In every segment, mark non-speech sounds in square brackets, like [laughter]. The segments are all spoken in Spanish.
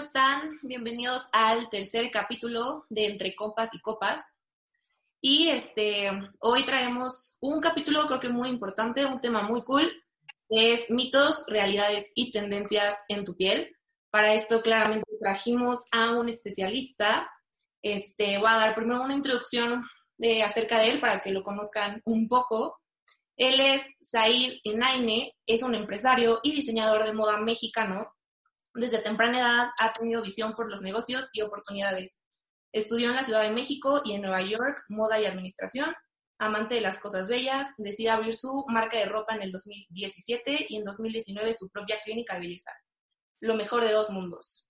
Están? Bienvenidos al tercer capítulo de Entre Compas y Copas. Y este, hoy traemos un capítulo creo que muy importante, un tema muy cool, es mitos, realidades y tendencias en tu piel. Para esto claramente trajimos a un especialista. Este, voy a dar primero una introducción de, acerca de él para que lo conozcan un poco. Él es Said Enaine, es un empresario y diseñador de moda mexicano desde temprana edad ha tenido visión por los negocios y oportunidades. Estudió en la Ciudad de México y en Nueva York moda y administración. Amante de las cosas bellas, decide abrir su marca de ropa en el 2017 y en 2019 su propia clínica de belleza. Lo mejor de dos mundos.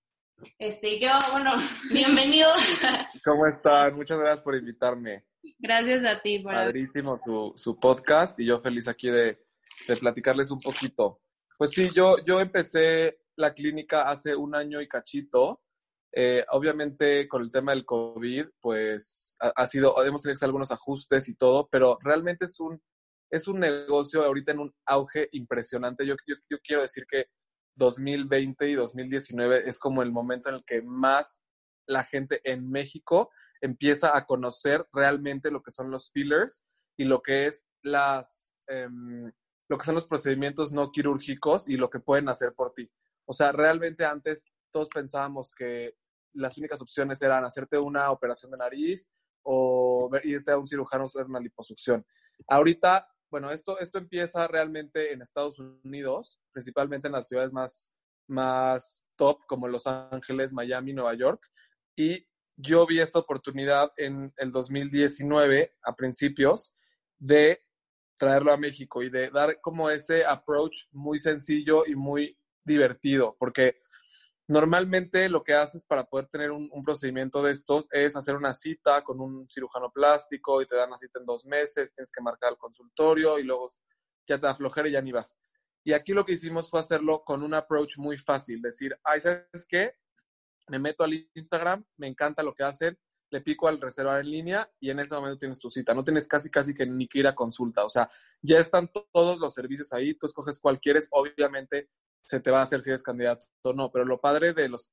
Este, qué bueno, [laughs] bienvenido. [laughs] ¿Cómo están? Muchas gracias por invitarme. Gracias a ti. Por... Padrísimo su, su podcast y yo feliz aquí de, de platicarles un poquito. Pues sí, yo, yo empecé la clínica hace un año y cachito. Eh, obviamente con el tema del COVID, pues ha, sido, hemos tenido que hacer algunos ajustes y todo, pero realmente es un, es un negocio ahorita en un auge impresionante. Yo, yo, yo quiero decir que 2020 y 2019 es como el momento en el que más la gente en México empieza a conocer realmente lo que son los fillers y lo que es las, em, lo que son los procedimientos no quirúrgicos y lo que pueden hacer por ti. O sea, realmente antes todos pensábamos que las únicas opciones eran hacerte una operación de nariz o irte a un cirujano hacer una liposucción. Ahorita, bueno, esto, esto empieza realmente en Estados Unidos, principalmente en las ciudades más, más top como Los Ángeles, Miami, Nueva York. Y yo vi esta oportunidad en el 2019, a principios, de traerlo a México y de dar como ese approach muy sencillo y muy divertido, porque normalmente lo que haces para poder tener un, procedimiento de estos es hacer una cita con un cirujano plástico y te dan la cita en dos meses, tienes que marcar el consultorio y luego ya te da flojera y ya ni vas. Y aquí lo que hicimos fue hacerlo con un approach muy fácil, decir, ay, ¿sabes qué? Me meto al Instagram, me encanta lo que hacen, le pico al reservar en línea y en ese momento tienes tu cita. No tienes casi, casi que ni que ir a consulta. O sea, ya están todos los servicios ahí, tú escoges cuál quieres. Obviamente, se te va a hacer si eres candidato o no. Pero lo padre de los,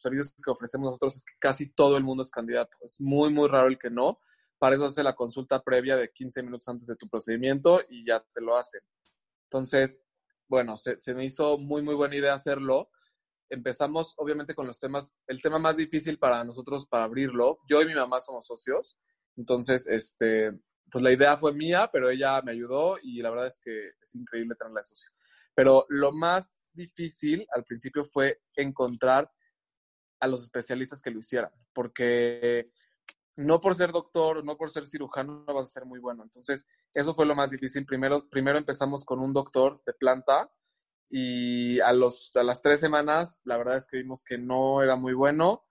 servicios que ofrecemos nosotros es que casi todo el mundo es candidato. Es muy, muy raro el que no. Para eso hace la consulta previa de 15 minutos antes de tu procedimiento y ya te lo hacen. Entonces, bueno, se, se me hizo muy, muy buena idea hacerlo. Empezamos, obviamente, con los temas, el tema más difícil para nosotros para abrirlo. Yo y mi mamá somos socios. Entonces, este, pues la idea fue mía, pero ella me ayudó y la verdad es que es increíble tenerla de socio. Pero lo más difícil al principio fue encontrar a los especialistas que lo hicieran, porque no por ser doctor, no por ser cirujano, no vas a ser muy bueno. Entonces, eso fue lo más difícil. Primero, primero empezamos con un doctor de planta y a, los, a las tres semanas, la verdad es que vimos que no era muy bueno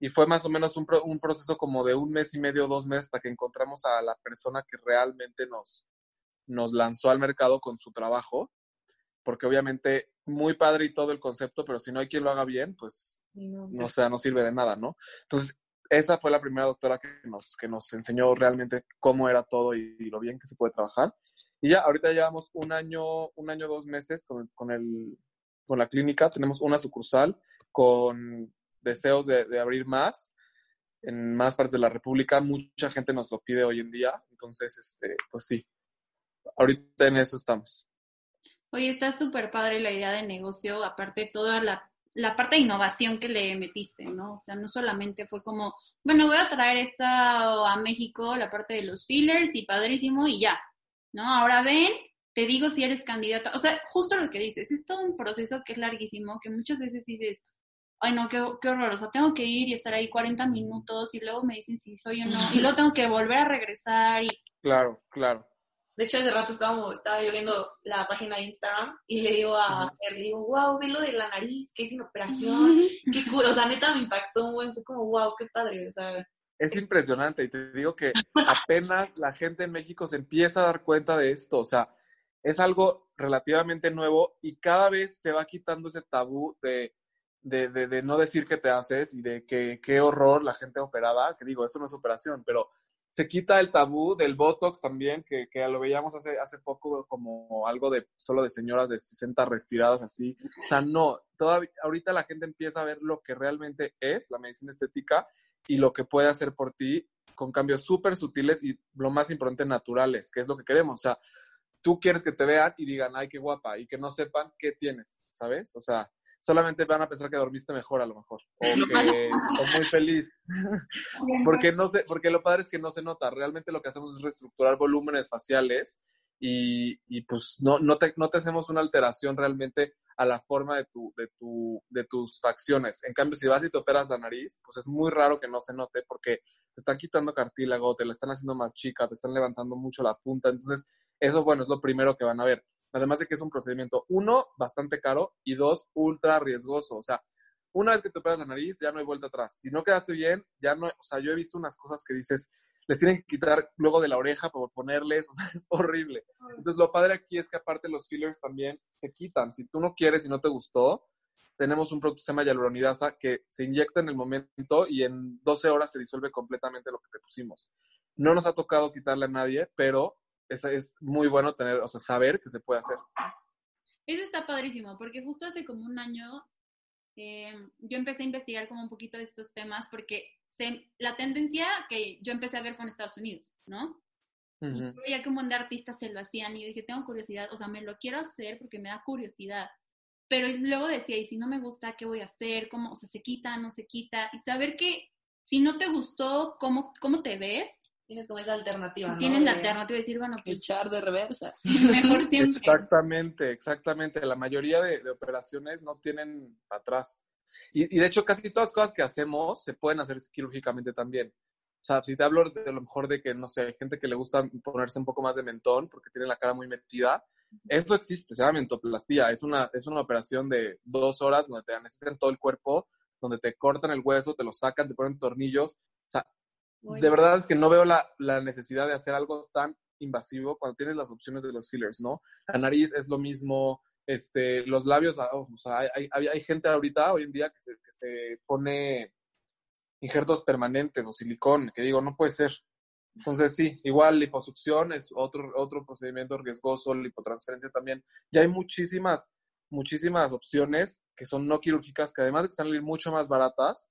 y fue más o menos un, un proceso como de un mes y medio, dos meses, hasta que encontramos a la persona que realmente nos, nos lanzó al mercado con su trabajo porque obviamente muy padre y todo el concepto, pero si no hay quien lo haga bien, pues no, sea, no sirve de nada, ¿no? Entonces, esa fue la primera doctora que nos, que nos enseñó realmente cómo era todo y, lo bien que se puede trabajar. Y ya, ahorita llevamos un año, un año, dos meses con, con, el, con la clínica. Tenemos una sucursal con deseos de, de abrir más en más partes de la República. Mucha gente nos lo pide hoy en día. Entonces, este, pues sí, ahorita en eso estamos. Oye, está súper padre la idea de negocio, aparte toda la, la, parte de innovación que le metiste, ¿no? O sea, no solamente fue como, bueno, voy a traer esta a México, la parte de los fillers y padrísimo y ya, ¿no? Ahora ven, te digo si eres candidato. O sea, justo lo que dices, es todo un proceso que es larguísimo, que muchas veces dices, ay no, qué, qué horror, tengo que ir y estar ahí 40 minutos y luego me dicen si soy o no, y luego tengo que volver a regresar y... Claro, claro. De hecho, hace rato estábamos, estaba yo viendo la página de Instagram y le digo a él, le digo, wow, ve lo de la nariz, que sin operación, qué cool. O sea, neta me impactó un buen, fue como, wow, qué padre. O sea, es impresionante y te digo que apenas la gente en México se empieza a dar cuenta de esto, o sea, es algo relativamente nuevo y cada vez se va quitando ese tabú de, de, de, no decir que te haces y de que qué horror la gente operada, que digo, eso no es operación, pero se quita el tabú del Botox también, que, que lo veíamos hace, hace poco como algo de solo de señoras de 60 respiradas así. O sea, no, todavía, ahorita la gente empieza a ver lo que realmente es la medicina estética y lo que puede hacer por ti con cambios súper sutiles y lo más importante, naturales, que es lo que queremos. O sea, tú quieres que te vean y digan, ay, qué guapa, y que no sepan qué tienes, ¿sabes? O sea, solamente van a pensar que dormiste mejor a lo mejor, o [laughs] que o muy feliz. porque, no sé, porque lo padre es que no se nota. Realmente lo que hacemos es reestructurar volúmenes faciales y, y pues no, no, te, no te hacemos una alteración realmente a la forma de, tu, de, tu, de tus facciones. En cambio, si vas y te operas la nariz, pues es muy raro que no se note porque te están quitando cartílago, te la están haciendo más chica, te están levantando mucho la punta. Entonces, eso, bueno, es lo primero que van a ver. Además de que es un procedimiento, uno, bastante caro y dos, ultra riesgoso. O sea, una vez que te operas la nariz, ya no hay vuelta atrás. Si no quedaste bien, ya no, o sea, yo he visto unas cosas que dices, les tienen que quitar luego de la oreja por ponerles, [laughs] o sea, es horrible. Entonces, lo padre aquí es que aparte los fillers también se quitan. Si tú no quieres y no te gustó, tenemos un producto que se hialuronidasa que se inyecta en el momento y en 12 horas se disuelve completamente lo que te pusimos. No nos ha tocado quitarle a nadie, pero es, es muy bueno tener, o sea, saber que se puede hacer. Eso está padrísimo, porque justo hace como un año eh, yo empecé a investigar como un poquito de estos temas, porque se, la tendencia que yo empecé a ver fue en Estados Unidos, ¿no? Y veía que un montón de artistas se lo hacían y yo dije, tengo curiosidad, o sea, me lo quiero hacer porque me da curiosidad. Pero luego decía, y si no me gusta, ¿qué voy a hacer? ¿Cómo, o sea, se quita, no se quita? Y saber que si no te gustó cómo, cómo te ves, Tienes como esa alternativa, ¿no? Tienes la alternativa de decir, bueno, pues... Echar de reversa. [laughs] Mejor siempre. Exactamente, exactamente. La mayoría de, operaciones no tienen atrás. Y, y, de hecho, casi todas las cosas que hacemos se pueden hacer quirúrgicamente también. O sea, si te hablo de, lo mejor de que, no sé, hay gente que le gusta ponerse un poco más de mentón porque tiene la cara muy metida, eso existe, se llama mentoplastía. Es una, es una operación de dos horas donde te anestesian todo el cuerpo, donde te cortan el hueso, te lo sacan, te ponen tornillos. O sea, de verdad es que no veo la, la, necesidad de hacer algo tan invasivo cuando tienes las opciones de los fillers, ¿no? La nariz es lo mismo, este, los labios, ah, o sea, hay, hay, hay, gente ahorita, hoy en día, que se, que se pone injertos permanentes o silicón, que digo, no puede ser. Entonces, sí, igual liposucción es otro, otro procedimiento riesgoso, lipotransferencia también. Ya hay muchísimas, muchísimas opciones que son no quirúrgicas, que además de que están mucho más baratas,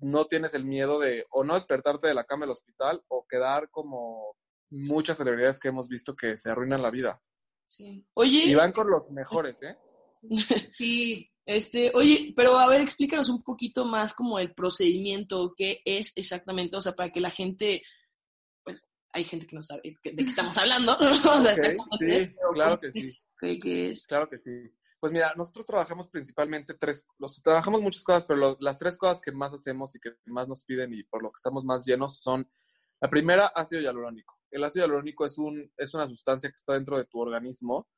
no tienes el miedo de o no despertarte de la cama del hospital o quedar como muchas celebridades que hemos visto que se arruinan la vida. Sí. Oye. Y van con los mejores, ¿eh? [laughs] Sí. Este, oye, pero a ver, explícanos un poquito más como el procedimiento, qué es exactamente, o sea, para que la gente, pues, hay gente que no sabe de qué estamos hablando, [laughs] sí, claro que sí. ¿Qué, es? Claro que sí. Pues mira, nosotros trabajamos principalmente tres, los, trabajamos muchas cosas, pero las tres cosas que más hacemos y que más nos piden y por lo que estamos más llenos son, la primera, ácido hialurónico. El ácido hialurónico es, un, es una sustancia que está dentro de tu organismo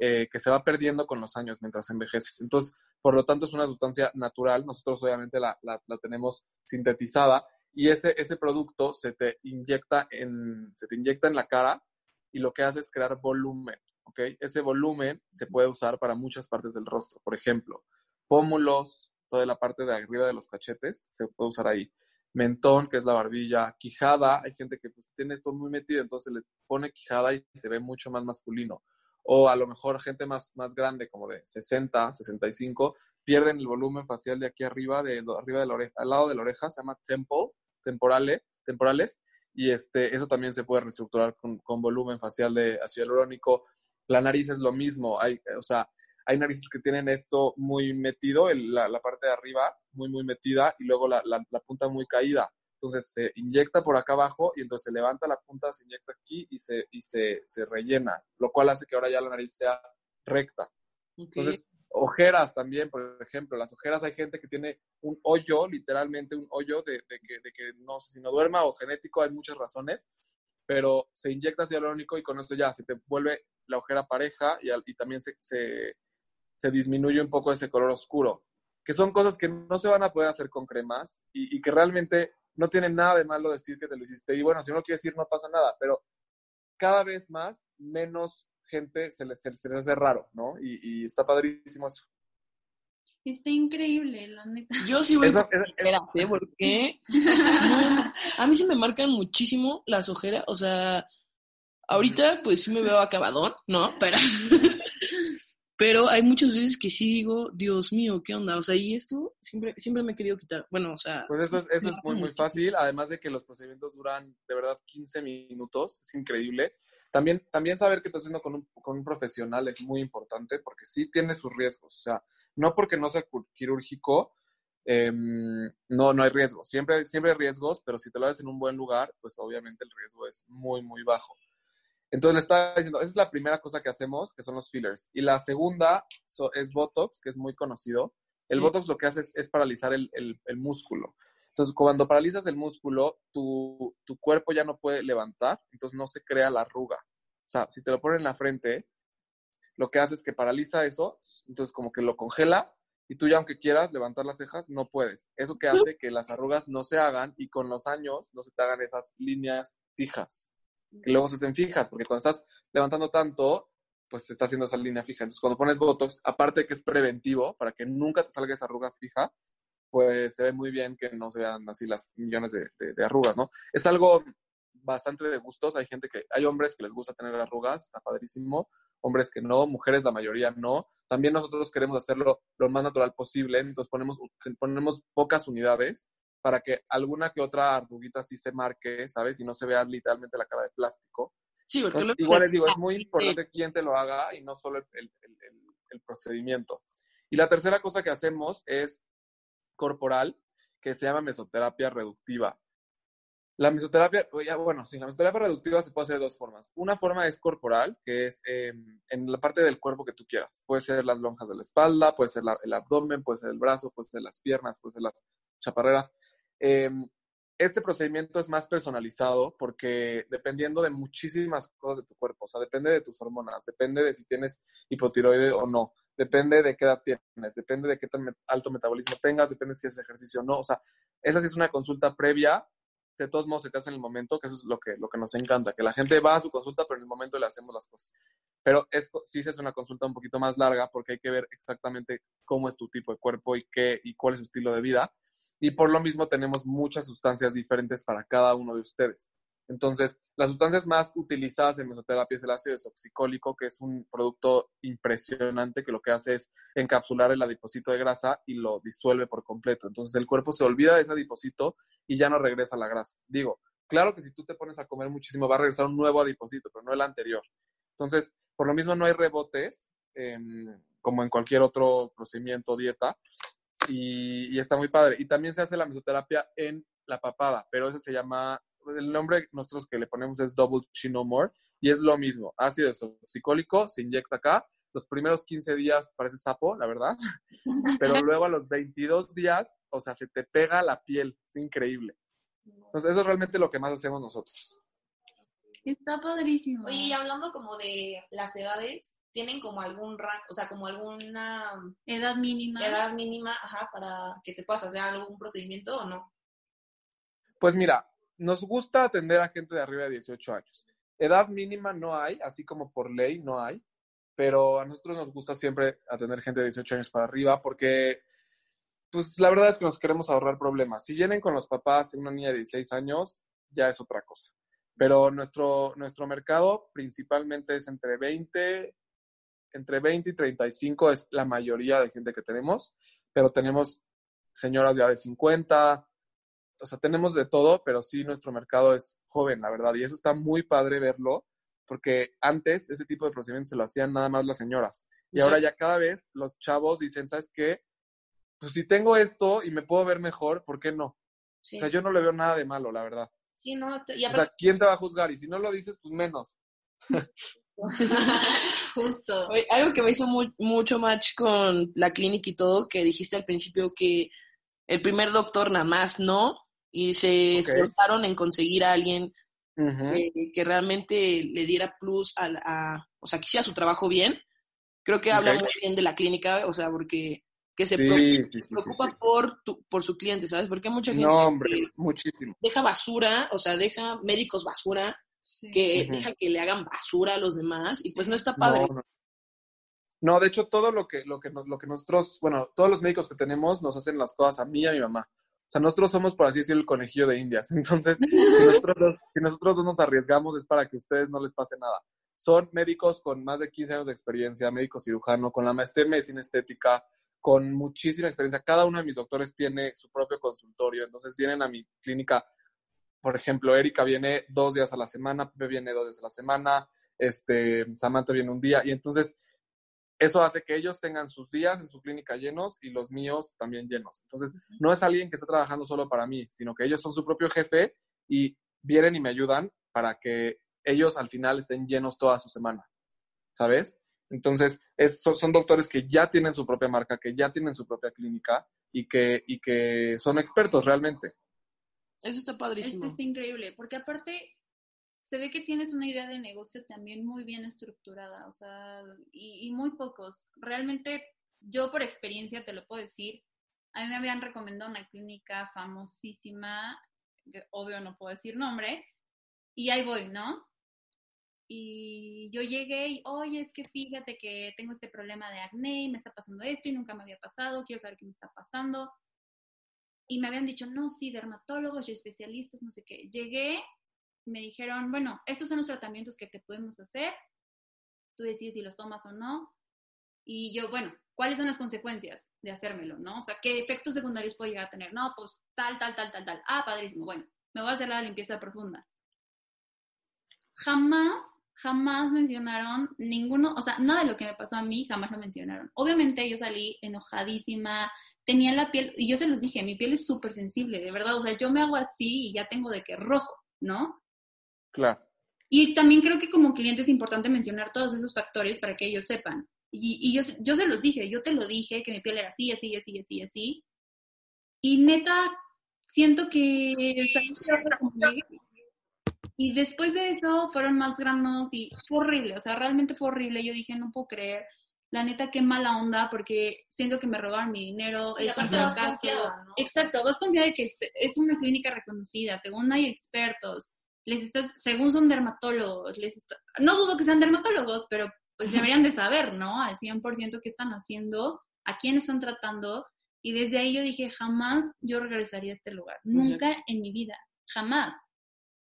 eh, que se va perdiendo con los años mientras envejeces. Entonces, por lo tanto, es una sustancia natural. Nosotros obviamente la, la, la tenemos sintetizada y ese, ese producto se te, inyecta en, se te inyecta en la cara y lo que hace es crear volumen. Ese volumen se puede usar para muchas partes del rostro. Por ejemplo, pómulos, toda la parte de arriba de los cachetes, se puede usar ahí. Mentón, que es la barbilla, quijada, hay gente que pues, tiene esto muy metido, entonces le pone quijada y se ve mucho más masculino. O a lo mejor gente más, más grande, como de 60, 65, pierden el volumen facial de aquí arriba, de arriba de la oreja, al lado de la oreja, se llama temple, temporale, temporales, y este, eso también se puede reestructurar con, con volumen facial de ácido hialurónico. La nariz es lo mismo, hay, o sea, hay narices que tienen esto muy metido, la, la, parte de arriba muy, muy metida y luego la, la, la, punta muy caída. Entonces se inyecta por acá abajo y entonces se levanta la punta, se inyecta aquí y se, y se, se rellena, lo cual hace que ahora ya la nariz sea recta. Entonces, ojeras también, por ejemplo, las ojeras hay gente que tiene un hoyo, literalmente un hoyo de, de, que, de que no sé si no duerma o genético, hay muchas razones, pero se inyecta ácido hialurónico y con eso ya se te vuelve la ojera pareja y, también se, se, disminuye un poco ese color oscuro, que son cosas que no se van a poder hacer con cremas y, y, que realmente no tiene nada de malo decir que te lo hiciste. Y bueno, si no lo quieres decir, no pasa nada, pero cada vez más, menos gente se les, se les hace raro, ¿no? Y, y está padrísimo eso. Está increíble, la neta. Yo sí voy por esa- ojeras, ¿eh? Porque [laughs] no, a mí se me marcan muchísimo las ojeras. O sea, ahorita pues sí me veo acabadón, ¿no? Pero, [laughs] pero hay muchas veces que sí digo, Dios mío, ¿qué onda? O sea, y esto siempre, siempre me he querido quitar. Bueno, o sea, Pues eso, es- eso es muy, muy fácil, además de que los procedimientos duran de verdad 15 minutos, es increíble. También, también saber que estás haciendo con un, con un profesional es muy importante porque sí tiene sus riesgos. O sea, no porque no sea quirúrgico, em, no, no hay riesgos. Siempre, siempre hay riesgos, pero si te lo haces en un buen lugar, pues obviamente el riesgo es muy, muy bajo. Entonces le estaba diciendo, esa es la primera cosa que hacemos, que son los fillers. Y la segunda so- es Botox, que es muy conocido. El Sí. Botox lo que hace es, es paralizar el, el- el músculo. Entonces, cuando paralizas el músculo, tu, tu cuerpo ya no puede levantar, entonces no se crea la arruga. O sea, si te lo ponen en la frente, lo que hace es que paraliza eso, entonces como que lo congela y tú ya aunque quieras levantar las cejas, no puedes. Eso que hace que las arrugas no se hagan y con los años no se te hagan esas líneas fijas, que luego se hacen fijas, porque cuando estás levantando tanto, pues se está haciendo esa línea fija. Entonces cuando pones Botox, aparte de que es preventivo, para que nunca te salga esa arruga fija, pues se ve muy bien que no se vean así las millones de, de- arrugas, ¿no? Es algo bastante de gustos. Hay gente que, hay hombres que les gusta tener arrugas, está padrísimo. Hombres que no, mujeres la mayoría no. También nosotros queremos hacerlo lo más natural posible, entonces ponemos, ponemos pocas unidades para que alguna que otra arruguita sí se marque, ¿sabes? Y no se vea literalmente la cara de plástico. sí, porque Entonces, luego igual les digo, es muy [laughs] importante quién te lo haga y no solo el- el- el procedimiento. Y la tercera cosa que hacemos es corporal, que se llama mesoterapia reductiva. La mesoterapia, ya, bueno, sí, la mesoterapia reductiva se puede hacer de dos formas. Una forma es corporal, que es eh, en la parte del cuerpo que tú quieras. Puede ser las lonjas de la espalda, puede ser la- el abdomen, puede ser el brazo, puede ser las piernas, puede ser las chaparreras. Eh, este procedimiento es más personalizado porque dependiendo de muchísimas cosas de tu cuerpo, o sea, depende de tus hormonas, depende de si tienes hipotiroide o no, depende de qué edad tienes, depende de qué tan alto metabolismo tengas, depende de si haces ejercicio o no, o sea, esa sí es una consulta previa, de todos modos se te hace en el momento, que eso es lo que, lo que nos encanta, que la gente va a su consulta, pero en el momento le hacemos las cosas. Pero es, sí hace una consulta un poquito más larga porque hay que ver exactamente cómo es tu tipo de cuerpo y, qué, y cuál es su estilo de vida. Y por lo mismo tenemos muchas sustancias diferentes para cada uno de ustedes. Entonces, las sustancias más utilizadas en mesoterapia es el ácido desoxicólico, que es un producto impresionante que lo que hace es encapsular el adipocito de grasa y lo disuelve por completo. Entonces, el cuerpo se olvida de ese adipocito y ya no regresa la grasa. Digo, claro que si tú te pones a comer muchísimo va a regresar un nuevo adipocito, pero no el anterior. Entonces, por lo mismo no hay rebotes, como en cualquier otro procedimiento o dieta, y, y está muy padre. Y también se hace la mesoterapia en la papada, pero ese se llama, el nombre nosotros que le ponemos es Double Chin No More, y es lo mismo, ácido toxicólico, se inyecta acá, los primeros 15 días parece sapo, la verdad, [laughs] pero luego a los 22 días, o sea, se te pega la piel, es increíble. Entonces, eso es realmente lo que más hacemos nosotros. Está padrísimo. Oye, y hablando como de las edades, ¿tienen como algún rango, o sea, como alguna Edad mínima. edad mínima, ajá, para que te puedas hacer algún procedimiento o no? Pues mira, nos gusta atender a gente de arriba de 18 años. Edad mínima no hay, así como por ley no hay, pero a nosotros nos gusta siempre atender gente de 18 años para arriba porque, pues la verdad es que nos queremos ahorrar problemas. Si vienen con los papás una niña de 16 años, ya es otra cosa. Pero nuestro, nuestro mercado principalmente es entre 20, entre 20 y 35 es la mayoría de gente que tenemos, pero tenemos señoras ya de 50, o sea, tenemos de todo, pero sí nuestro mercado es joven, la verdad, y eso está muy padre verlo, porque antes ese tipo de procedimientos se lo hacían nada más las señoras, y Sí. ahora ya cada vez los chavos dicen, ¿sabes qué? Pues si tengo esto y me puedo ver mejor, ¿por qué no? Sí, O sea, yo no le veo nada de malo, la verdad. sí no, este- y O sea, ¿quién te va a juzgar? Y si no lo dices, pues menos. [laughs] Justo. Oye, algo que me hizo mu- mucho match con la clínica y todo, que dijiste al principio que el primer doctor nada más no, y se esforzaron en conseguir a alguien que, que realmente le diera plus a, a- o sea, que hiciera su trabajo bien. Creo que habla muy bien de la clínica, o sea, porque que se Sí, preocupa, sí, sí, preocupa sí. por, tu, por su cliente, ¿sabes? Porque hay mucha gente No, hombre, muchísimo. deja basura, o sea, deja médicos basura, Sí. que deja que le hagan basura a los demás y pues no está padre. No, no. No, de hecho, todo lo que, lo que, nos- lo que nosotros, bueno, todos los médicos que tenemos nos hacen las cosas a mí y a mi mamá. O sea, nosotros somos, por así decirlo, el conejillo de indias. [laughs] Entonces, si nosotros, si dos nos arriesgamos es para que a ustedes no les pase nada. Son médicos con más de 15 años de experiencia, médico cirujano, con la maestría en medicina estética, con muchísima experiencia. Cada uno de mis doctores tiene su propio consultorio. Entonces, vienen a mi clínica. Por ejemplo, Erika viene dos días a la semana, Pepe viene dos días a la semana, este, Samantha viene un día. Y entonces, eso hace que ellos tengan sus días en su clínica llenos y los míos también llenos. Entonces, no es alguien que está trabajando solo para mí, sino que ellos son su propio jefe y vienen y me ayudan para que ellos al final estén llenos toda su semana, ¿sabes? Entonces, es- son, son doctores que ya tienen su propia marca, que ya tienen su propia clínica y que, y que son expertos realmente. Eso está Esto padrísimo. está increíble, porque aparte se ve que tienes una idea de negocio también muy bien estructurada, o sea, y, y muy pocos. Realmente, yo por experiencia te lo puedo decir, a mí me habían recomendado una clínica famosísima, que obvio no puedo decir nombre, y ahí voy, ¿no? Y yo llegué y, oye, es que fíjate que tengo este problema de acné y me está pasando esto y nunca me había pasado, quiero saber qué me está pasando. Y me habían dicho, no, sí, dermatólogos y especialistas, no sé qué. Llegué, me dijeron, bueno, estos son los tratamientos que te podemos hacer, tú decides si los tomas o no. Y yo, bueno, ¿cuáles son las consecuencias de hacérmelo, no? O sea, ¿qué efectos secundarios puedo llegar a tener? No, pues tal, tal, tal, tal, tal. Ah, padrísimo. Bueno, me voy a hacer la limpieza profunda. Jamás, jamás mencionaron ninguno, o sea, nada de lo que me pasó a mí, jamás lo mencionaron. Obviamente yo salí enojadísima, tenía la piel, y yo se los dije, mi piel es súper sensible, de verdad, o sea, yo me hago así y ya tengo de que rojo, ¿no? Claro. Y también creo que como cliente es importante mencionar todos esos factores para que ellos sepan. Y, y yo, yo se los dije, yo te lo dije, que mi piel era así, así, así, así, así. Y neta, siento que. Y después de eso fueron más granos y fue horrible, o sea, realmente fue horrible. Yo dije, no puedo creer. La neta, qué mala onda, porque siento que me robaron mi dinero, Sí, es un fracaso. ¿no? Exacto, vas confiada de que es, es una clínica reconocida, según hay expertos, les estás, según son dermatólogos, les está- no dudo que sean dermatólogos, pero pues deberían de saber, ¿no? Al 100% qué están haciendo, a quién están tratando, y desde ahí yo dije, jamás yo regresaría a este lugar, nunca en mi vida, jamás.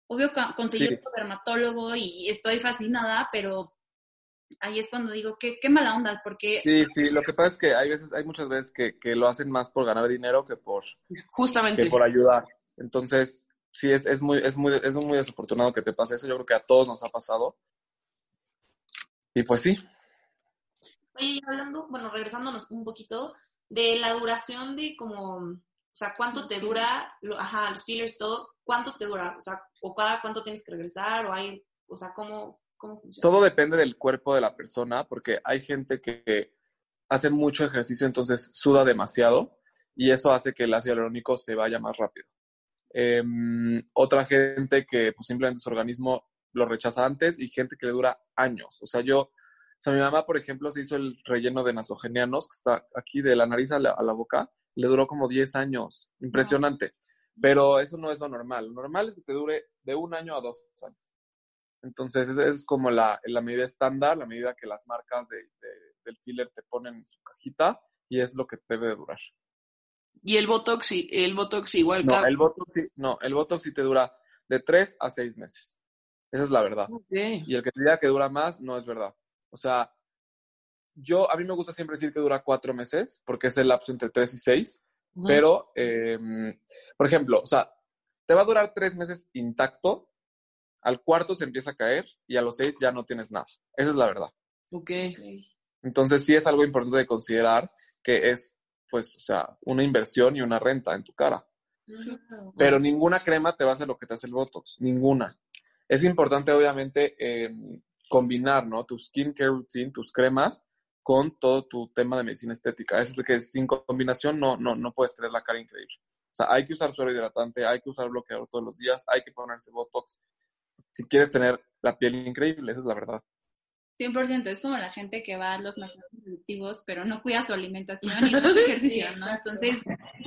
Obvio conseguí Sí. otro dermatólogo y estoy fascinada, pero ahí es cuando digo, qué, qué mala onda, porque Sí, sí, lo que pasa es que hay veces, hay muchas veces que, que lo hacen más por ganar dinero que por, Justamente. que por ayudar. Entonces, sí, es, es, muy, es, muy, es muy desafortunado que te pase eso. Yo creo que a todos nos ha pasado. Y pues sí, Oye, y hablando, bueno, regresándonos un poquito de la duración de como, o sea, cuánto te dura, lo- ajá, los fillers, todo, cuánto te dura, o sea, o cada cuánto tienes que regresar, o hay, o sea, cómo, cómo funciona. todo depende del cuerpo de la persona, porque hay gente que hace mucho ejercicio, entonces suda demasiado, y eso hace que el ácido hialurónico se vaya más rápido. Em, otra gente que pues, simplemente su organismo lo rechaza antes y gente que le dura años. O sea, yo, o sea, mi mamá, por ejemplo, se hizo el relleno de nasogenianos, que está aquí de la nariz a la, a la boca, le duró como 10 años. Impresionante. Pero eso no es lo normal. Lo normal es que te dure de un año a dos años. Entonces, esa es como la, la medida estándar, la medida que las marcas de, de- del filler te ponen en su cajita y es lo que debe de durar. Y el Botox, el Botox igual. No, cada- el Botox no, el Botox sí te dura de tres a seis meses. Esa es la verdad. Y el que te diga que dura más, no es verdad. O sea, yo, a mí me gusta siempre decir que dura cuatro meses, porque es el lapso entre tres y seis, Ujú. pero, eh, por ejemplo, o sea, te va a durar tres meses intacto, al cuarto se empieza a caer y a los seis ya no tienes nada. Esa es la verdad. Ok. Entonces sí es algo importante de considerar que es, pues, o sea, una inversión y una renta en tu cara. Pero ninguna crema te va a hacer lo que te hace el Botox, ninguna. Es importante, obviamente, eh, combinar, ¿no? Tu skincare routine, tus cremas, con todo tu tema de medicina estética. Es que sin combinación no, no, no puedes tener la cara increíble. O sea, hay que usar suero hidratante, hay que usar bloqueador todos los días, hay que ponerse Botox si quieres tener la piel increíble, esa es la verdad. 100%, es como la gente que va a los masajes productivos, pero no cuida su alimentación [laughs] y no hace ejercicio, ¿no? Entonces,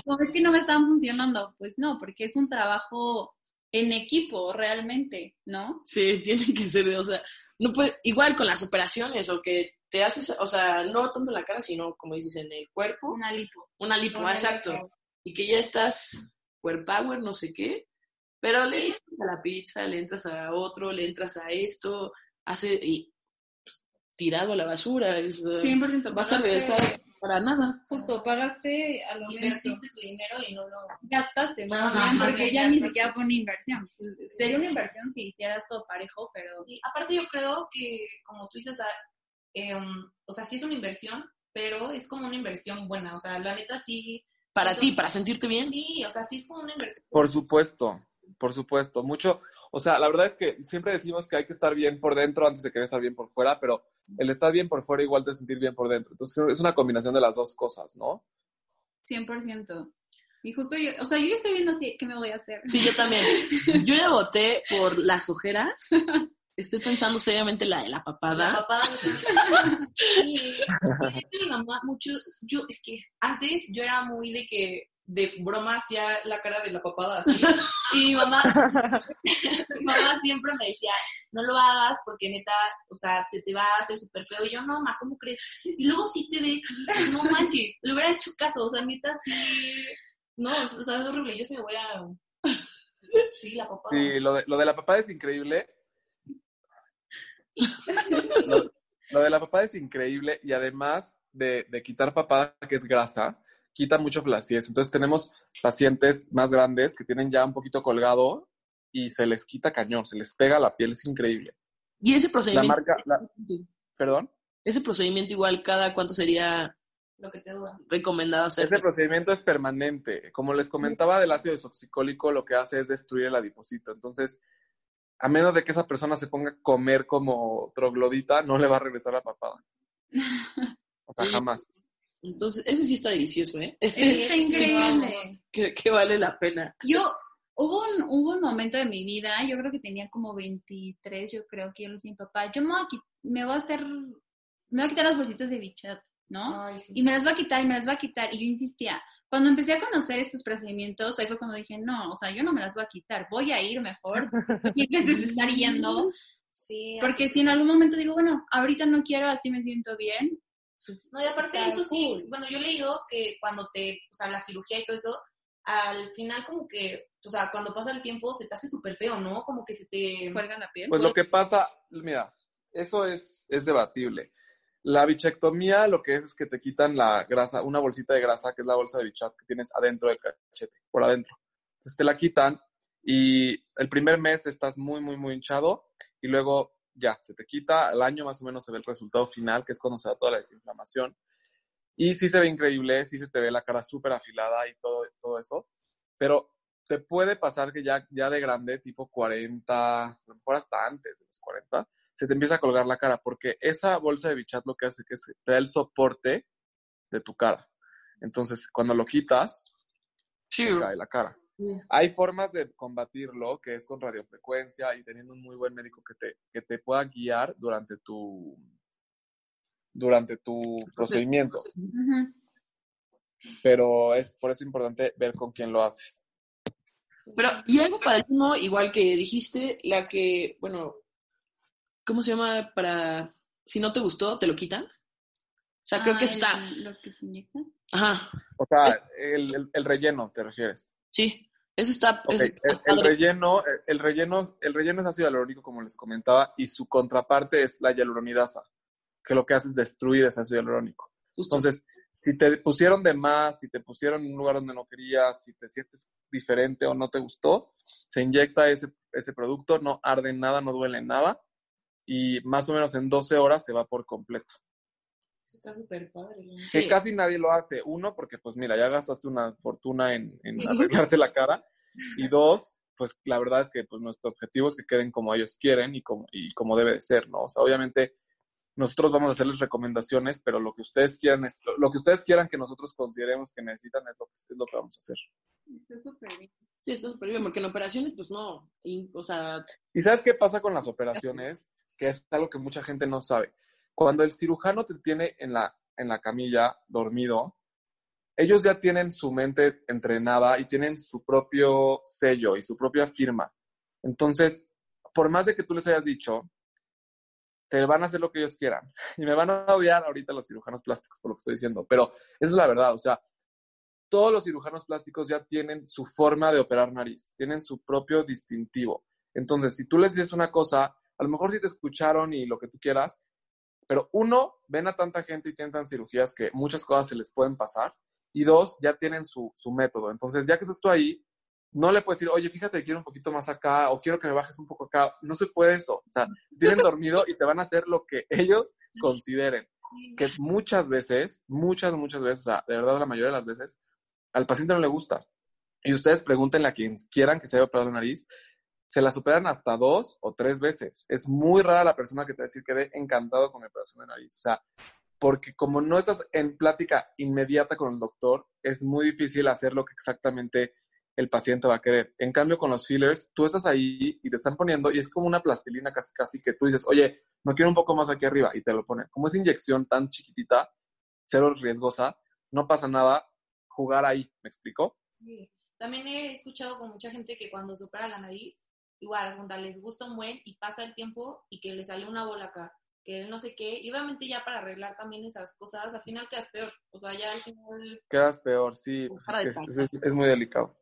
como es que no me están funcionando, pues no, porque es un trabajo en equipo realmente, ¿no? Sí, [laughs] tiene que ser, o sea, no puede, igual con las operaciones o que te haces, o sea, no tanto en la cara, sino como dices, en el cuerpo, Una lipo. una lipo, exacto, lipo. y que ya estás power power, no sé qué, pero le entras a la pizza, le entras a otro, le entras a esto, hace, y tirado a la basura, es, uh, 100%. vas a regresar para nada. Justo, pagaste a lo. Invertiste tu dinero y no lo... Gastaste, más Ajá, bien, porque ya ni siquiera fue una inversión. Sería una inversión si hicieras todo parejo, pero Sí, aparte yo creo que, como tú dices, em, o sea, sí es una inversión, pero es como una inversión buena, o sea, la neta sí, Para ti, para sentirte bien. sí, o sea, sí es como una inversión. Por supuesto, por supuesto. Mucho, o sea, la verdad es que siempre decimos que hay que estar bien por dentro antes de querer estar bien por fuera, pero el estar bien por fuera igual te sentir bien por dentro. Entonces creo que es una combinación de las dos cosas, ¿no? 100%. Y justo yo, o sea, yo ya estoy viendo así, qué me voy a hacer. Sí, yo también. Yo ya voté por las ojeras. [laughs] Estoy pensando seriamente la de la La papada. papada. [laughs] Sí, mi mamá, mucho, yo, es que antes yo era muy de que de broma hacía la cara de la papada así. Y mi mamá, [laughs] mi mamá siempre me decía, no lo hagas porque neta, o sea, se te va a hacer súper feo. Y yo, no, ma, ¿cómo crees? Y luego sí te ves y dices, no manches, le hubiera hecho caso, o sea, neta sí. No, o sea, es horrible, yo sí me voy a. Sí, la papada. Sí, lo de, lo de la papada es increíble. [laughs] Lo, lo de la papada es increíble y además de, de quitar papada, que es grasa, quita mucho flacidez. Entonces tenemos pacientes más grandes que tienen ya un poquito colgado y se les quita cañón, se les pega la piel, es increíble. Y ese La procedimiento. marca, la- perdón, Ese procedimiento igual cada cuánto sería Lo que te dura. recomendado hacer. ese procedimiento es permanente. Como les comentaba del ácido desoxicólico, lo que hace es destruir el adipocito. Entonces, a menos de que esa persona se ponga a comer como troglodita, no le va a regresar la papada. [laughs] O sea, Sí. jamás. Entonces, ese sí está delicioso, ¿eh? Está increíble. que, que vale la pena. Yo, hubo un, hubo un momento de mi vida, yo creo que tenía como 23, yo creo que yo le decía a mi papá, yo me voy a, me voy a hacer, me voy a quitar las bolsitas de bichat, ¿no? Ay, sí. Y me las va a quitar y me las va a quitar. Y yo insistía. Cuando empecé a conocer estos procedimientos, ahí fue cuando dije, no, o sea, yo no me las voy a quitar, voy a ir mejor. [laughs] Y se estar yendo. Sí, Porque si en algún momento digo, bueno, ahorita no quiero, así me siento bien, pues No, y aparte de eso sí, bueno, yo he leído que cuando te, o sea, la cirugía y todo eso, al final como que, o sea, cuando pasa el tiempo se te hace súper feo, ¿no? Como que se te... cuelga la piel. Pues lo que pasa, mira, eso es, es debatible. La bichectomía lo que es es que te quitan la grasa, una bolsita de grasa, que es la bolsa de bichat que tienes adentro del cachete, por adentro. Entonces te la quitan y el primer mes estás muy, muy, muy hinchado y luego ya, se te quita, al año más o menos se ve el resultado final, que es cuando se da toda la desinflamación. Y sí se ve increíble, sí se te ve la cara súper afilada y todo, todo eso, pero te puede pasar que ya, ya de grande, tipo 40, a lo mejor hasta antes de los 40, se te empieza a colgar la cara, porque esa bolsa de bichat lo que hace que es que te da el soporte de tu cara. Entonces, cuando lo quitas, Sí, te cae la cara. Sí. Hay formas de combatirlo, que es con radiofrecuencia y teniendo un muy buen médico que te, que te pueda guiar durante tu, durante tu procedimiento. Pero es por eso importante ver con quién lo haces. Pero, y algo para el uno, igual que dijiste, la que, bueno, ¿cómo se llama para, si no te gustó, te lo quitan? O sea, creo Ah, que está, el- ¿Lo que se inyecta? ajá, O sea, el, el- el relleno, ¿te refieres? sí, eso está, eso el, está el padre. relleno, el, relleno, el relleno es ácido hialurónico, como les comentaba, y su contraparte es la hialuronidasa, que lo que hace es destruir ese ácido hialurónico. Justo. Entonces, si te pusieron de más, si te pusieron en un lugar donde no querías, si te sientes diferente o no te gustó, se inyecta ese, ese producto, no arde en nada, no duele en nada, y más o menos en 12 horas se va por completo. Está súper padre. ¿no? Sí. Que casi nadie lo hace. Uno, porque pues mira, ya gastaste una fortuna en, en [laughs] arreglarte la cara. Y dos, pues la verdad es que pues nuestro objetivo es que queden como ellos quieren y como, y como debe de ser, ¿no? O sea, obviamente nosotros vamos a hacerles recomendaciones, pero lo que ustedes quieran es, lo, lo que ustedes quieran que nosotros consideremos que necesitan es lo que, es lo que vamos a hacer. Está súper bien. Sí, está súper bien, porque en operaciones, pues no, y, o sea, ¿Y sabes qué pasa con las operaciones? que es algo que mucha gente no sabe. Cuando el cirujano te tiene en la, en la camilla dormido, ellos ya tienen su mente entrenada y tienen su propio sello y su propia firma. Entonces, por más de que tú les hayas dicho, te van a hacer lo que ellos quieran. [laughs] Y me van a odiar ahorita los cirujanos plásticos por lo que estoy diciendo, pero es la verdad. O sea, todos los cirujanos plásticos ya tienen su forma de operar nariz, tienen su propio distintivo. Entonces, si tú les dices una cosa, a lo mejor sí te escucharon y lo que tú quieras, pero uno, ven a tanta gente y tienen cirugías que muchas cosas se les pueden pasar. Y dos, ya tienen su, su método. Entonces, ya que estás tú ahí, no le puedes decir, oye, fíjate, quiero un poquito más acá o quiero que me bajes un poco acá. No se puede eso. O sea, tienen dormido y te van a hacer lo que ellos consideren. Que muchas veces, muchas, muchas veces, o sea, de verdad la mayoría de las veces, al paciente no le gusta. Y ustedes pregúntenle a quien quieran que se haya operado la nariz, se la superan hasta dos o tres veces. Es muy rara la persona que te va a decir que ve encantado con la operación de nariz. O sea, porque como no estás en plática inmediata con el doctor, es muy difícil hacer lo que exactamente el paciente va a querer. En cambio, con los fillers, tú estás ahí y te están poniendo y es como una plastilina casi, casi que tú dices, oye, no quiero un poco más aquí arriba y te lo pone. Como es inyección tan chiquitita, cero riesgosa, no pasa nada, jugar ahí, ¿me explico? Sí. También he escuchado con mucha gente que cuando se opera la nariz, igual, les gusta un buen y pasa el tiempo y que le sale una bola acá, que no sé qué, y obviamente ya para arreglar también esas cosas, al final quedas peor, o sea, ya al final... Quedas peor, sí, pues es, es, muy delicado.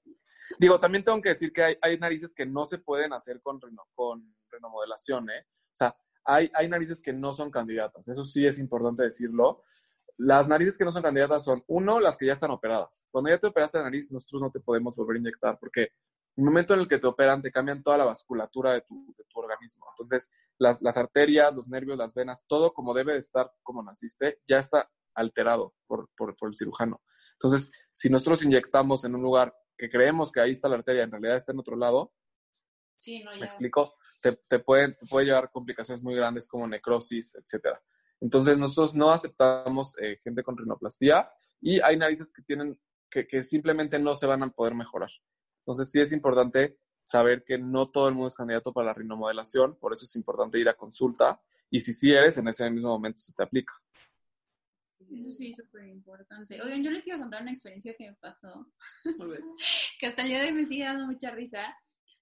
Digo, también tengo que decir que hay, hay narices que no se pueden hacer con, reno, con renomodelación, ¿eh? O sea, hay, hay narices que no son candidatas, eso sí es importante decirlo. Las narices que no son candidatas son, uno, las que ya están operadas. Cuando ya te operaste la nariz, nosotros no te podemos volver a inyectar porque el momento en el que te operan, te cambian toda la vasculatura de tu, de tu organismo. Entonces, las, las, arterias, los nervios, las venas, todo como debe de estar como naciste, ya está alterado por, por, por el cirujano. Entonces, si nosotros inyectamos en un lugar que creemos que ahí está la arteria, en realidad está en otro lado, sí, no, ya. ¿me explico? Te, te, pueden, te puede llevar complicaciones muy grandes como necrosis, etcétera. Entonces, nosotros no aceptamos eh, gente con rinoplastía y hay narices que tienen, que, que simplemente no se van a poder mejorar. Entonces, sí es importante saber que no todo el mundo es candidato para la rinomodelación, por eso es importante ir a consulta y si sí eres, en ese mismo momento se te aplica. Eso sí, es súper importante. Oigan, yo les iba a contar una experiencia que me pasó, [laughs] que hasta el día de hoy me sigue dando mucha risa,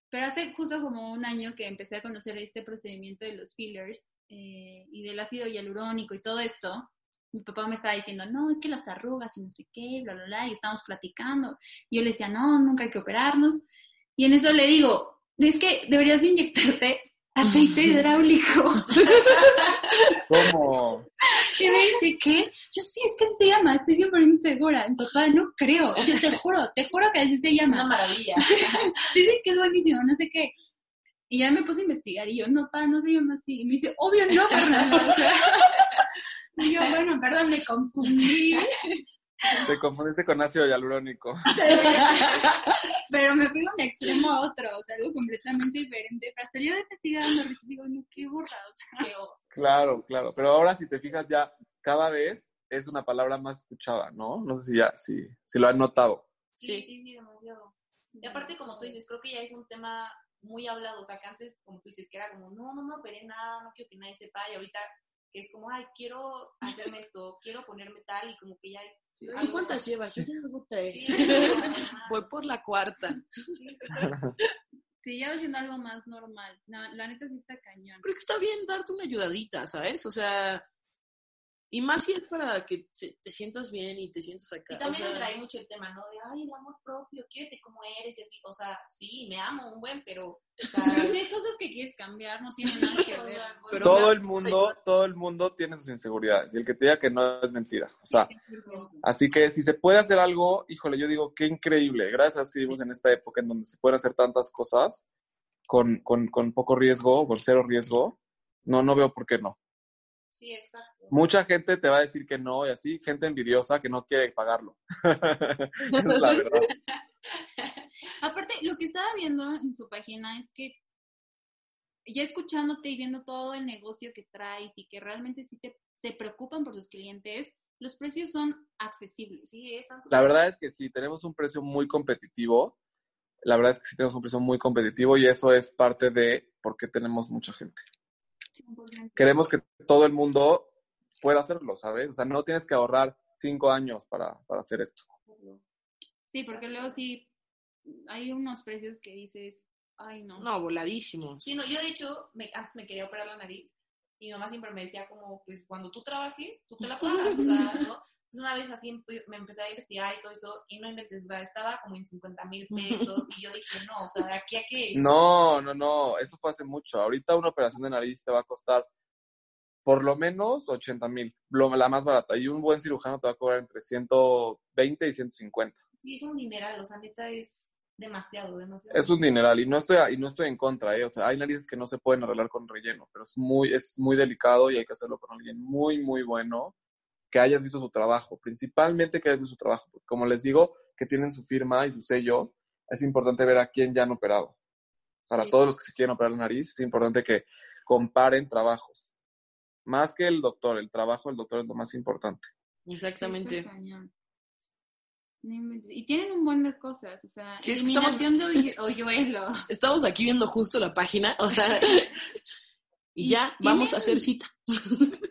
pero hace justo como un año que empecé a conocer este procedimiento de los fillers eh, y del ácido hialurónico y todo esto, mi papá me estaba diciendo, no, es que las arrugas y no sé qué, bla, bla, bla, y estábamos platicando. Y yo le decía, no, nunca hay que operarnos. Y en eso le digo, es que deberías de inyectarte aceite hidráulico. [laughs] ¿Cómo? Y me dice, ¿qué? Yo sí, es que se llama, estoy siempre insegura. En papá, no creo. Yo te juro, te juro que así se llama. Una maravilla. [laughs] Dice que es buenísimo, no sé qué. Y ya me puse a investigar y yo, no, pa, no se llama así. Y me dice, obvio no, Fernando. O sea, y yo, bueno, perdón, me confundí. Te confundiste con ácido hialurónico. Pero me fui de un extremo a otro, o sea, algo completamente diferente. Pero hasta yo de sigue dando risa digo, no, qué borrado, qué oso. Claro, claro. Pero ahora, si te fijas, ya cada vez es una palabra más escuchada, ¿no? No sé si ya, si, si lo han notado. Sí, sí, sí, demasiado. Y aparte, como tú dices, creo que ya es un tema muy hablado. O sea, que antes, como tú dices, que era como, no, no me operé nada, no quiero que nadie sepa. Y ahorita que es como, ay, quiero hacerme esto, quiero ponerme tal, y como que ya es. ¿Y cuántas llevas? Yo ya llevo tres. Sí, [laughs] Voy por la cuarta. Sí, ya va siendo algo más normal. No, la neta sí está cañón. Pero que está bien darte una ayudadita, ¿sabes? O sea, y más si es para que se- te sientas bien y te sientas acá. Y también o sea, mucho el tema, ¿no? De, ay, el amor propio, quiérete como eres y así. O sea, sí, me amo un buen, pero. O sea, [laughs] hay cosas que quieres cambiar, no tiene nada que ver. [laughs] Pero todo me- el mundo, todo el mundo tiene sus inseguridades y el que te diga que no es mentira. O sea, así que si se puede hacer algo, híjole, yo digo, qué increíble. Gracias a Dios que vivimos en esta época en donde se pueden hacer tantas cosas con, con, con poco riesgo, con cero riesgo. No, no veo por qué no. Sí, exacto. Mucha gente te va a decir que no y así, gente envidiosa que no quiere pagarlo. [laughs] Es la [laughs] verdad. Aparte, lo que estaba viendo en su página es que ya escuchándote y viendo todo el negocio que traes y que realmente sí te, se preocupan por sus clientes, los precios son accesibles. Sí, están La verdad es que sí, tenemos un precio muy competitivo. La verdad es que sí tenemos un precio muy competitivo y eso es parte de por qué tenemos mucha gente. 100%. queremos que todo el mundo pueda hacerlo, ¿sabes? O sea, no tienes que ahorrar cinco años para, para hacer esto. Sí, porque luego sí hay unos precios que dices, ay no. No, voladísimos. Sí, no, yo de hecho, me, antes me quería operar la nariz mi mamá siempre me decía como, pues cuando tú trabajes, tú te la [laughs] pagas, o sea, ¿no? Entonces una vez así empe- me empecé a investigar y todo eso y no inventes, o sea, estaba como en 50 mil pesos y yo dije, no, o sea, de aquí a que... No, no, no, eso fue hace mucho. Ahorita una operación de nariz te va a costar por lo menos 80 mil, la más barata. Y un buen cirujano te va a cobrar entre 120 y 150. Sí, es un dineral, o sea, neta es demasiado, demasiado. Es un dineral y no estoy, y no estoy en contra, ¿eh? O sea, hay narices que no se pueden arreglar con relleno, pero es muy, es muy delicado y hay que hacerlo con alguien muy, muy bueno, que hayas visto su trabajo, principalmente que hayas visto su trabajo. porque como les digo, que tienen su firma y su sello, es importante ver a quién ya han operado. Para Sí. todos los que se quieren operar la nariz, es importante que comparen trabajos. Más que el doctor, el trabajo del doctor es lo más importante. Exactamente. Y tienen un buen de cosas, o sea, Sí, es que estamos- de hoyu- hoyuelos. [laughs] Estamos aquí viendo justo la página, o sea, [laughs] y Y ya vamos a hacer cita. [laughs]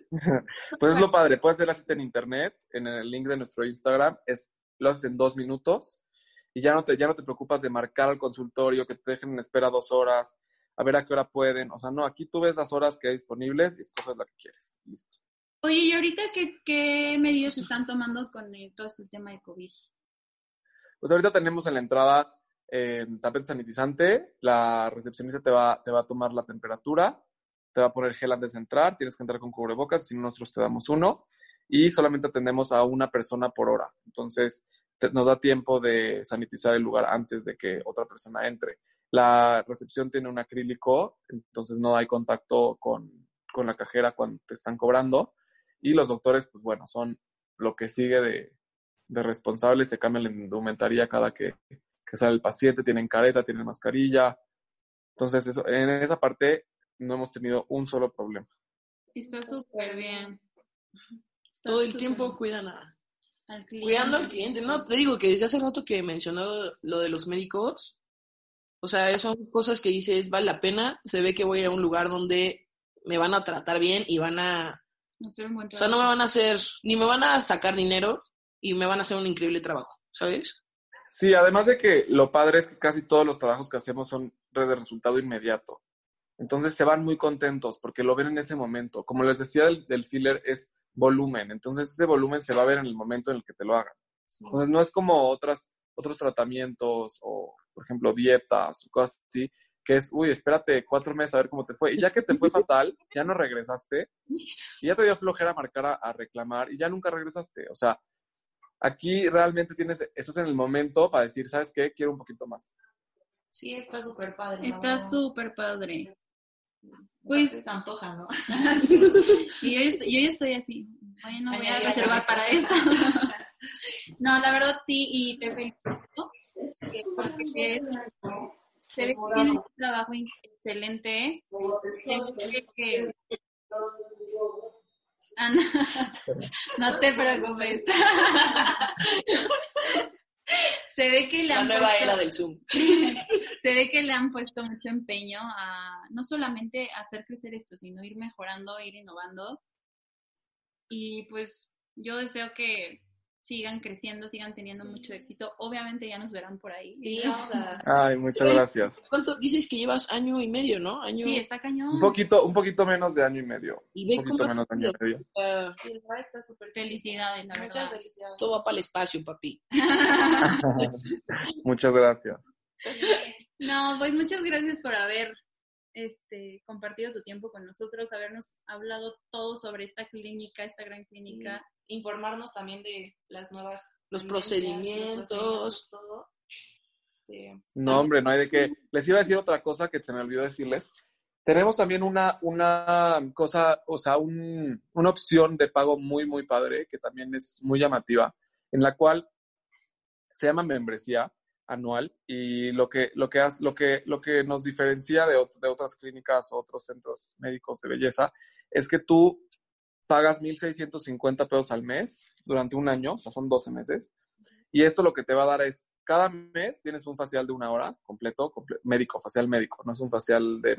Pues es lo padre, puedes hacer la cita en internet, en el link de nuestro Instagram, es, lo haces en dos minutos y ya no, te, ya no te preocupas de marcar al consultorio, que te dejen en espera dos horas, a ver a qué hora pueden. O sea, no, aquí tú ves las horas que hay disponibles y escoges la que quieres. Listo. Oye, ¿y ahorita qué, qué medidas están tomando con el- todo este tema de COVID? Pues ahorita tenemos en la entrada eh, tapete sanitizante, la recepcionista te va, te va a tomar la temperatura, te va a poner gel antes de entrar, tienes que entrar con cubrebocas, si no nosotros te damos uno, y solamente atendemos a una persona por hora. Entonces, nos da tiempo de sanitizar el lugar antes de que otra persona entre. La recepción tiene un acrílico, entonces no hay contacto con, con la cajera cuando te están cobrando. Y los doctores, pues bueno, son lo que sigue de, de responsables, se cambia la indumentaria cada que, que sale el paciente, tienen careta, tienen mascarilla. Entonces, eso, en esa parte no hemos tenido un solo problema. Está súper bien. Está Todo el tiempo bien. cuidan a, Al cliente. cuidando al cliente. No, te digo que desde hace rato que mencionó lo, lo de los médicos, o sea, son cosas que dices, vale la pena, se ve que voy a ir a un lugar donde me van a tratar bien y van a, Hacer un buen o sea, no me van a hacer, ni me van a sacar dinero y me van a hacer un increíble trabajo, ¿sabes? Sí, además de que lo padre es que casi todos los trabajos que hacemos son de resultado inmediato. Entonces se van muy contentos porque lo ven en ese momento. Como les decía del, del filler, es volumen. Entonces ese volumen se va a ver en el momento en el que te lo hagan. Entonces no es como otras, otros tratamientos o, por ejemplo, dietas o cosas así, que es, uy, espérate cuatro meses a ver cómo te fue. Y ya que te fue fatal, ya no regresaste y ya te dio flojera marcar a, a reclamar y ya nunca regresaste. O sea, aquí realmente tienes, estás en el momento para decir, ¿sabes qué? Quiero un poquito más. Sí, está súper padre. Está súper padre. Pues se antoja, ¿no? [laughs] Y yo, ya estoy- yo ya estoy así. Oye, no voy a reservar para esto. [laughs] No, la verdad sí, y te felicito. eh, Porque es- se ve que tienes un trabajo excelente. Se ve que. Ana, [laughs] no te preocupes. [laughs] Se ve que le La han nueva puesto- era del Zoom. [laughs] se ve que le han puesto mucho empeño a no solamente hacer crecer esto, sino ir mejorando, ir innovando. Y pues yo deseo que sigan creciendo, sigan teniendo mucho éxito. Obviamente ya nos verán por ahí. Sí, vamos a... [laughs] Ay, muchas Sí. gracias. ¿Cuánto dices que llevas año y medio, no? Año Sí, está cañón. Un poquito, un poquito menos de año y medio. y Un ve poquito cómo menos de año y medio. sea, Sí, la verdad está súper Felicidades, la Muchas verdad. felicidades. esto va para el espacio, papi. [laughs] Muchas gracias. No, pues muchas gracias por haber este, compartido tu tiempo con nosotros, habernos hablado todo sobre esta clínica, esta gran clínica. Informarnos también de las nuevas... Los procedimientos. procedimientos, todo. Este, No, hombre, no hay de qué. Les iba a decir otra cosa que se me olvidó decirles. Tenemos también una, una cosa, o sea, un- una opción de pago muy, muy padre, que también es muy llamativa, en la cual se llama membresía anual y lo que, lo que, hace- lo que, lo que nos diferencia de, de otras clínicas o otros centros médicos de belleza es que tú pagas 1.650 pesos al mes durante un año, o sea, son 12 meses, y esto lo que te va a dar es, cada mes tienes un facial de una hora completo, comple- médico, facial médico, no es un facial de,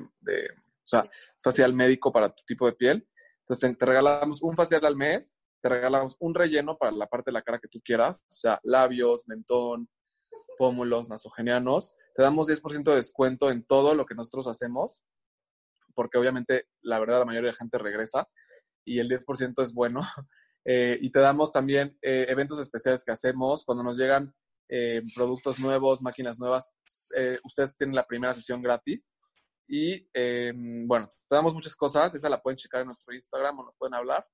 O sea, facial médico para tu tipo de piel. Entonces te, te regalamos un facial al mes, te regalamos un relleno para la parte de la cara que tú quieras, o sea, labios, mentón, pómulos, nasogenianos. Te damos 10% de descuento en todo lo que nosotros hacemos, porque obviamente la verdad la mayoría de la gente regresa y el 10% es bueno. [laughs] Eh, y te damos también eh, eventos especiales que hacemos. Cuando nos llegan eh, productos nuevos, máquinas nuevas, eh, ustedes tienen la primera sesión gratis. Y eh, bueno, te damos muchas cosas. Esa la pueden checar en nuestro Instagram o nos pueden hablar.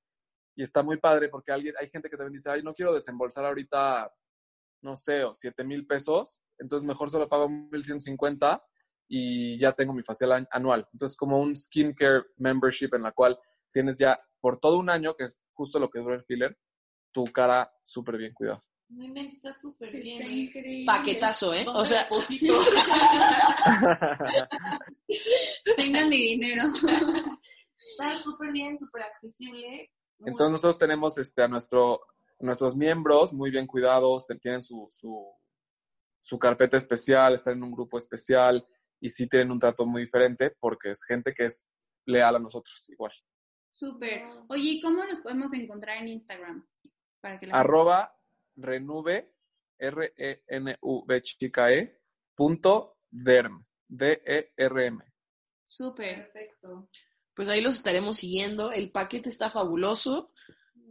Y está muy padre porque alguien, hay gente que también dice, ay, no quiero desembolsar ahorita, no sé, o 7 mil pesos. Entonces mejor solo pago 1150 y ya tengo mi facial an- anual. Entonces, como un skincare membership en la cual tienes ya por todo un año, que es justo lo que dura el filler, tu cara súper bien cuidada. Está súper bien. Está ¿eh? increíble. Paquetazo, ¿eh? ¿Dónde O sea? [laughs] Tengan mi dinero. está súper bien, súper accesible. Entonces nosotros tenemos este, a nuestro, nuestros miembros muy bien cuidados, tienen su, su, su carpeta especial, están en un grupo especial y sí tienen un trato muy diferente porque es gente que es leal a nosotros igual. Súper. Oye, ¿y cómo los podemos encontrar en Instagram? Para que la Arroba renube, R-E-N-U-V chica E, punto derm, D-E-R-M. Súper. Perfecto. pues ahí los estaremos siguiendo. El paquete está fabuloso.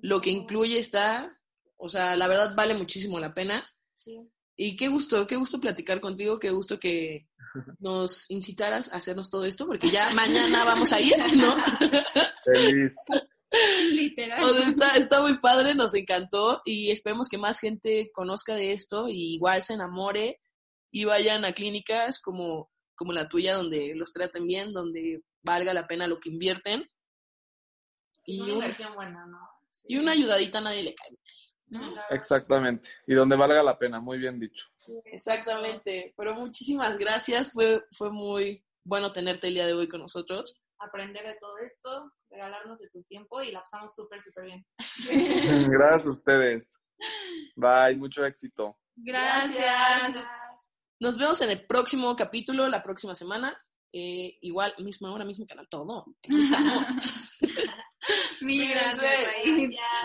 Lo que incluye está, o sea, la verdad vale muchísimo la pena. Sí. Y qué gusto, qué gusto platicar contigo, qué gusto que [laughs] nos incitaras a hacernos todo esto, porque ya mañana vamos a ir, ¿no? Feliz. [laughs] Literal. O sea, está, está muy padre, nos encantó y esperemos que más gente conozca de esto y igual se enamore y vayan a clínicas como, como la tuya, donde los traten bien, donde valga la pena lo que invierten. Es Y, una un- inversión buena, ¿no? Sí. y una ayudadita a nadie le cae. Exactamente. Y donde valga la pena, muy bien dicho. Exactamente, pero muchísimas gracias, fue, fue muy bueno tenerte el día de hoy con nosotros. Aprender de todo esto, regalarnos de tu tiempo y la pasamos súper, súper bien. [laughs] Gracias a ustedes. Bye, mucho éxito. Gracias. Nos vemos en el próximo capítulo, la próxima semana. Eh, igual, misma hora, mismo canal, todo. Aquí estamos. [laughs] Gracias.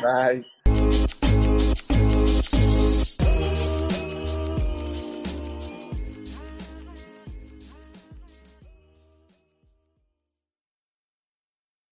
Bye.